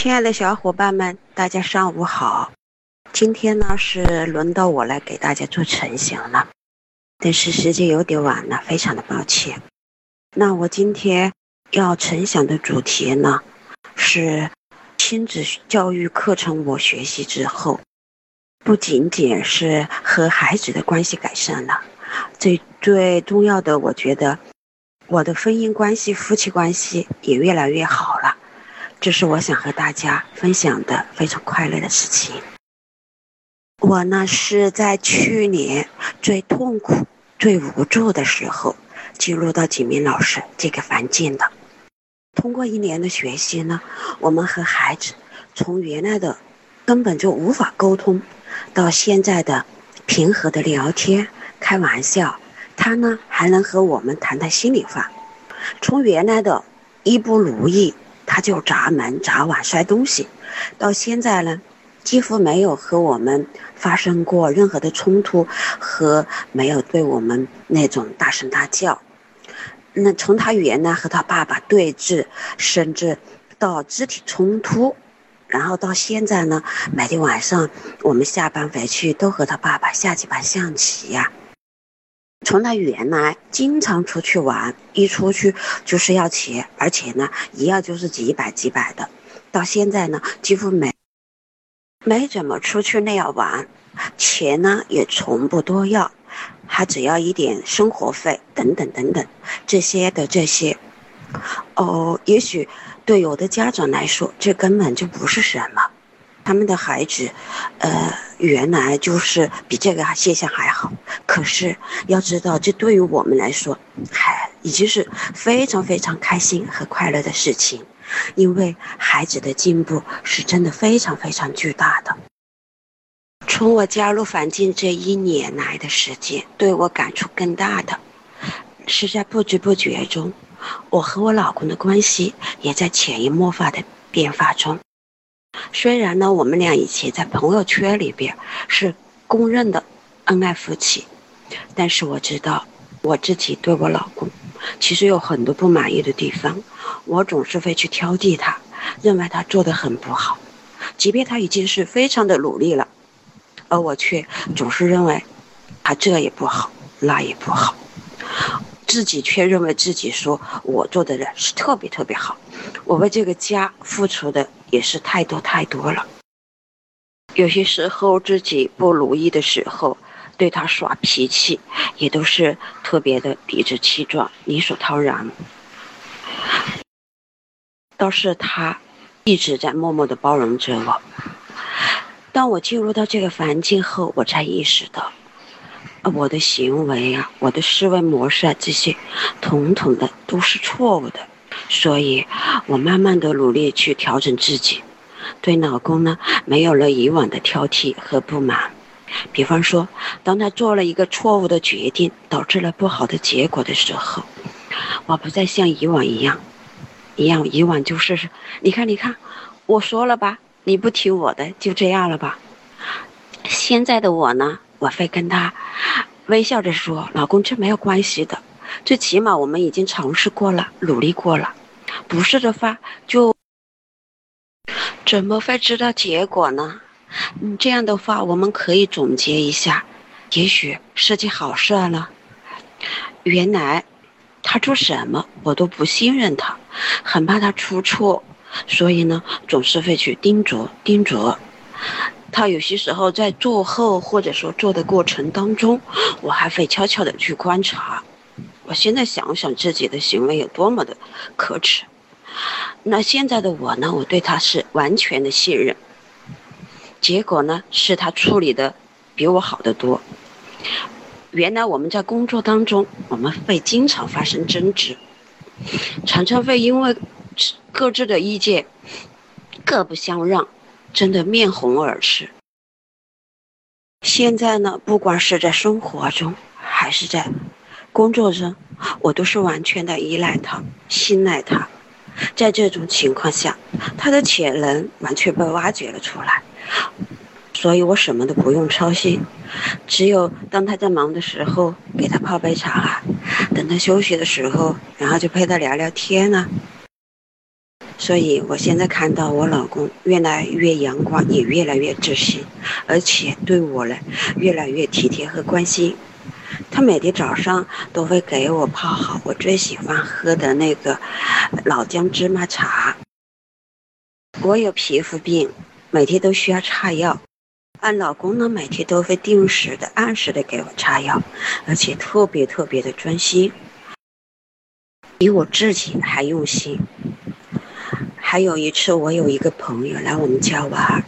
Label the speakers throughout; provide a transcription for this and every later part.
Speaker 1: 亲爱的小伙伴们，大家上午好。今天呢是轮到我来给大家做晨响了，但是时间有点晚了，非常的抱歉。那我今天要晨响的主题呢是亲子教育课程，我学习之后，不仅仅是和孩子的关系改善了，最最重要的，我觉得我的婚姻关系、夫妻关系也越来越好了。这是我想和大家分享的非常快乐的事情。我呢是在去年最痛苦、最无助的时候进入到景明老师这个环境的。通过一年的学习呢，我们和孩子从原来的根本就无法沟通，到现在的平和的聊天、开玩笑，他呢还能和我们谈谈心里话。从原来的一不如意。他就砸门、砸碗、摔东西，到现在呢，几乎没有和我们发生过任何的冲突，和没有对我们那种大声大叫。那从他原来和他爸爸对峙，甚至到肢体冲突，然后到现在呢，每天晚上我们下班回去都和他爸爸下几盘象棋呀。从他原来经常出去玩，一出去就是要钱，而且呢，一要就是几百几百的，到现在呢，几乎没没怎么出去那样玩，钱呢也从不多要，他只要一点生活费等等等等这些的这些，哦，也许对有的家长来说，这根本就不是什么。他们的孩子，呃，原来就是比这个现象还好。可是要知道，这对于我们来说，还已经是非常非常开心和快乐的事情，因为孩子的进步是真的非常非常巨大的。从我加入环境这一年来的时间，对我感触更大的，是在不知不觉中，我和我老公的关系也在潜移默化的变化中。虽然呢，我们俩以前在朋友圈里边是公认的恩爱夫妻，但是我知道我自己对我老公其实有很多不满意的地方，我总是会去挑剔他，认为他做的很不好，即便他已经是非常的努力了，而我却总是认为他这也不好，那也不好，自己却认为自己说我做的人是特别特别好，我为这个家付出的。也是太多太多了。有些时候自己不如意的时候，对他耍脾气，也都是特别的理直气壮、理所当然。倒是他一直在默默的包容着我。当我进入到这个环境后，我才意识到，我的行为啊，我的思维模式啊，这些统统的都是错误的。所以，我慢慢的努力去调整自己，对老公呢没有了以往的挑剔和不满。比方说，当他做了一个错误的决定，导致了不好的结果的时候，我不再像以往一样，一样以往就是，你看你看，我说了吧，你不听我的，就这样了吧。现在的我呢，我会跟他微笑着说：“老公，这没有关系的，最起码我们已经尝试过了，努力过了。”不是的话，就怎么会知道结果呢？嗯，这样的话，我们可以总结一下，也许是件好事了。原来他做什么我都不信任他，很怕他出错，所以呢，总是会去叮嘱叮嘱。他有些时候在做后或者说做的过程当中，我还会悄悄的去观察。我现在想想自己的行为有多么的可耻，那现在的我呢？我对他是完全的信任，结果呢是他处理的比我好得多。原来我们在工作当中，我们会经常发生争执，常常会因为各自的意见各不相让，争得面红耳赤。现在呢，不管是在生活中，还是在。工作中，我都是完全的依赖他、信赖他。在这种情况下，他的潜能完全被挖掘了出来，所以我什么都不用操心。只有当他在忙的时候，给他泡杯茶啊；等他休息的时候，然后就陪他聊聊天啊。所以我现在看到我老公越来越阳光，也越来越自信，而且对我呢越来越体贴和关心。他每天早上都会给我泡好我最喜欢喝的那个老姜芝麻茶。我有皮肤病，每天都需要擦药，俺老公呢每天都会定时的、按时的给我擦药，而且特别特别的专心，比我自己还用心。还有一次，我有一个朋友来我们家玩，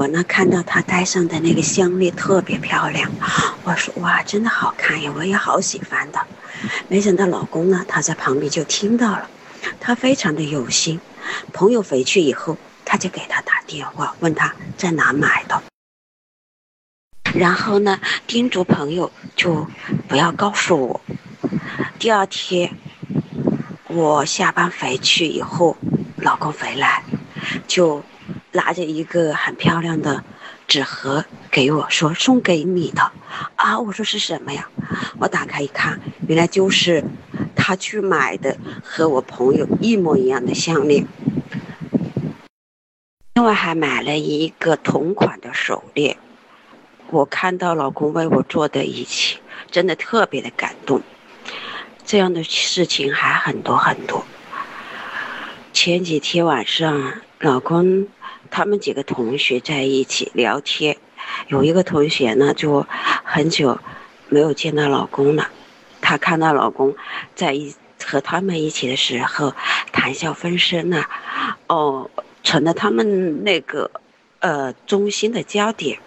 Speaker 1: 我呢看到他戴上的那个项链特别漂亮，我说哇，真的好看呀，我也好喜欢的。没想到老公呢，他在旁边就听到了，他非常的有心。朋友回去以后，他就给他打电话，问他在哪买的，然后呢，叮嘱朋友就不要告诉我。第二天，我下班回去以后，老公回来，就拿着一个很漂亮的纸盒给我说送给你的。啊，我说是什么呀？我打开一看，原来就是。他去买的和我朋友一模一样的项链，另外还买了一个同款的手链。我看到老公为我做的一切，真的特别的感动。这样的事情还很多很多。前几天晚上，老公他们几个同学在一起聊天，有一个同学呢就很久没有见到老公了。她看到老公在一和他们一起的时候谈笑风生呢，哦，成了他们那个呃中心的焦点。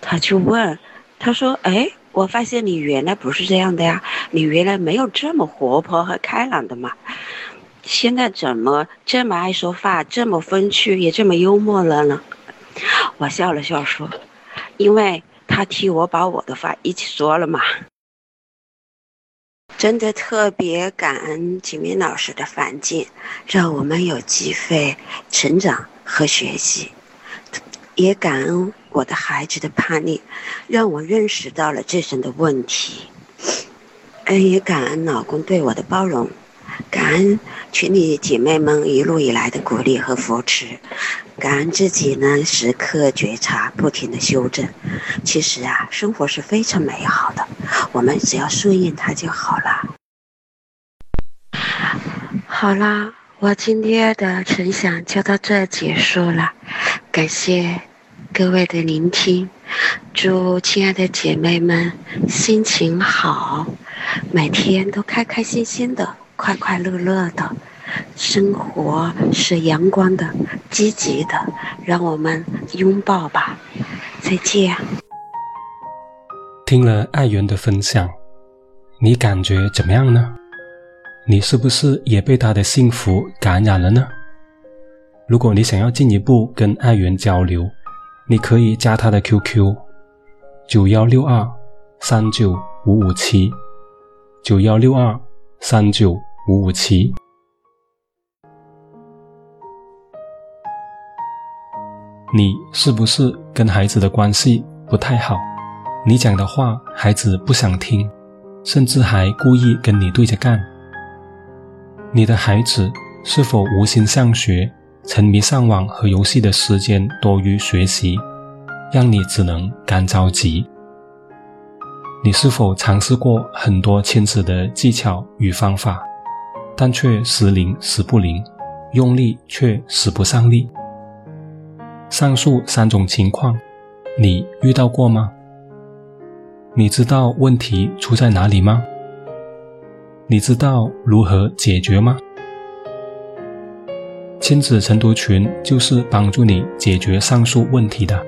Speaker 1: 她就问，她说：“哎，我发现你原来不是这样的呀，你原来没有这么活泼和开朗的嘛，现在怎么这么爱说话，这么风趣，也这么幽默了呢？”我笑了笑说：“因为他替我把我的话一起说了嘛。”真的特别感恩景明老师的环境，让我们有机会成长和学习；也感恩我的孩子的叛逆，让我认识到了自身的问题。嗯，也感恩老公对我的包容，感恩群里姐妹们一路以来的鼓励和扶持。感恩自己呢，时刻觉察，不停的修正。其实啊，生活是非常美好的，我们只要顺应它就好了。好啦，我今天的分享就到这结束了，感谢各位的聆听。祝亲爱的姐妹们心情好，每天都开开心心的，快快乐乐的。生活是阳光的、积极的，让我们拥抱吧！再见。
Speaker 2: 听了爱媛的分享，你感觉怎么样呢？你是不是也被他的幸福感染了呢？如果你想要进一步跟爱媛交流，你可以加他的 QQ：九幺六二三九五五七，九幺六二三九五五七。你是不是跟孩子的关系不太好？你讲的话孩子不想听，甚至还故意跟你对着干。你的孩子是否无心上学，沉迷上网和游戏的时间多于学习，让你只能干着急？你是否尝试过很多亲子的技巧与方法，但却时灵时不灵，用力却使不上力？上述三种情况，你遇到过吗？你知道问题出在哪里吗？你知道如何解决吗？亲子晨读群就是帮助你解决上述问题的。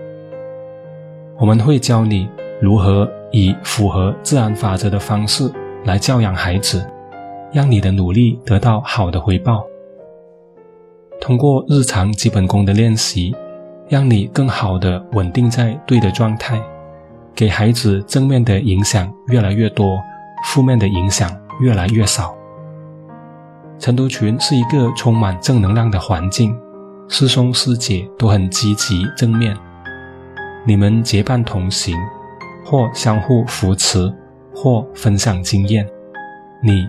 Speaker 2: 我们会教你如何以符合自然法则的方式来教养孩子，让你的努力得到好的回报。通过日常基本功的练习。让你更好的稳定在对的状态，给孩子正面的影响越来越多，负面的影响越来越少。晨读群是一个充满正能量的环境，师兄师姐都很积极正面，你们结伴同行，或相互扶持，或分享经验，你